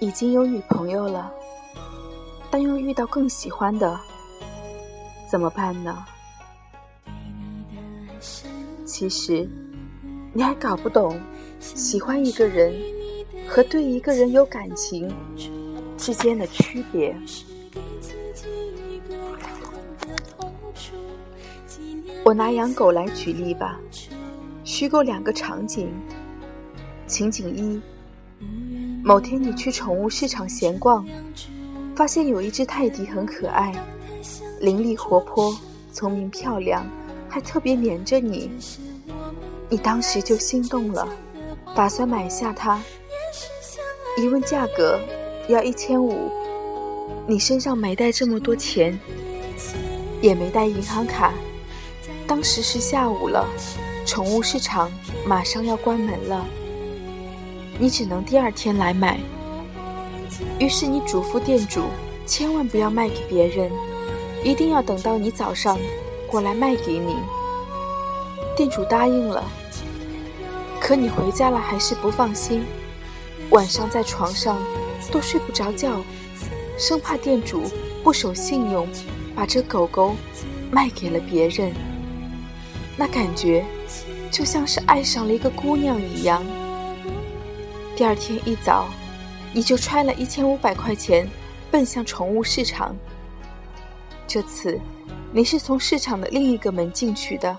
已经有女朋友了，但又遇到更喜欢的，怎么办呢？其实，你还搞不懂喜欢一个人和对一个人有感情之间的区别。我拿养狗来举例吧，虚构两个场景：情景一。某天你去宠物市场闲逛，发现有一只泰迪很可爱，伶俐活泼、聪明漂亮，还特别黏着你。你当时就心动了，打算买下它。一问价格，要一千五。你身上没带这么多钱，也没带银行卡。当时是下午了，宠物市场马上要关门了。你只能第二天来买，于是你嘱咐店主千万不要卖给别人，一定要等到你早上过来卖给你。店主答应了，可你回家了还是不放心，晚上在床上都睡不着觉，生怕店主不守信用，把这狗狗卖给了别人。那感觉就像是爱上了一个姑娘一样。第二天一早，你就揣了一千五百块钱，奔向宠物市场。这次，你是从市场的另一个门进去的，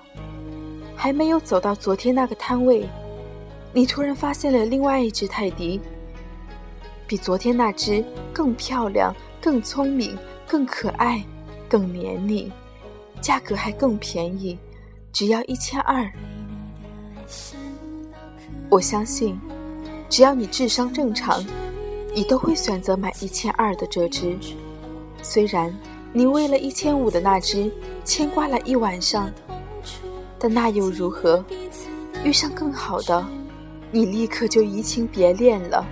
还没有走到昨天那个摊位，你突然发现了另外一只泰迪，比昨天那只更漂亮、更聪明、更可爱、更黏你，价格还更便宜，只要一千二。我相信。只要你智商正常，你都会选择买一千二的这只。虽然你为了一千五的那只牵挂了一晚上，但那又如何？遇上更好的，你立刻就移情别恋了。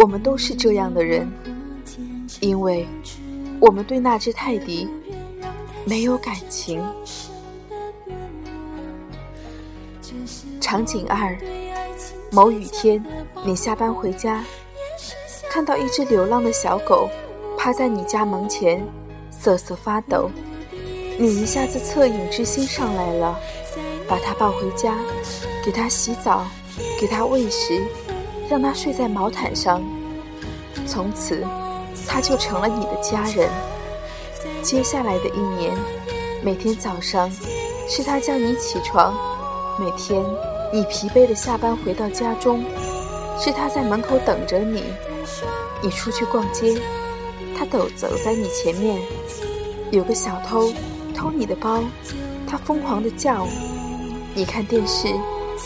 我们都是这样的人，因为我们对那只泰迪没有感情。场景二。某雨天，你下班回家，看到一只流浪的小狗趴在你家门前，瑟瑟发抖。你一下子恻隐之心上来了，把它抱回家，给它洗澡，给它喂食，让它睡在毛毯上。从此，它就成了你的家人。接下来的一年，每天早上是它叫你起床，每天。你疲惫的下班回到家中，是他在门口等着你。你出去逛街，他走走在你前面。有个小偷偷你的包，他疯狂的叫。你看电视，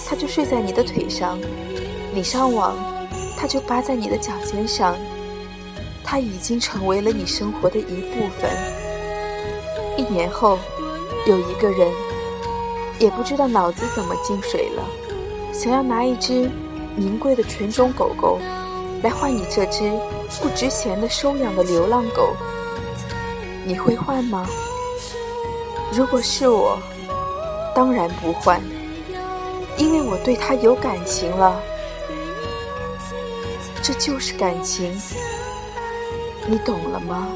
他就睡在你的腿上。你上网，他就扒在你的脚尖上。他已经成为了你生活的一部分。一年后，有一个人。也不知道脑子怎么进水了，想要拿一只名贵的纯种狗狗来换你这只不值钱的收养的流浪狗，你会换吗？如果是我，当然不换，因为我对它有感情了，这就是感情，你懂了吗？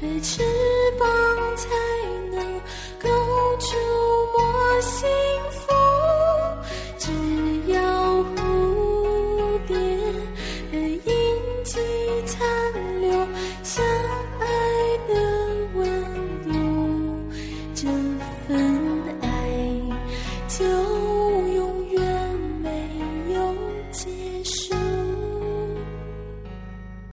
最值。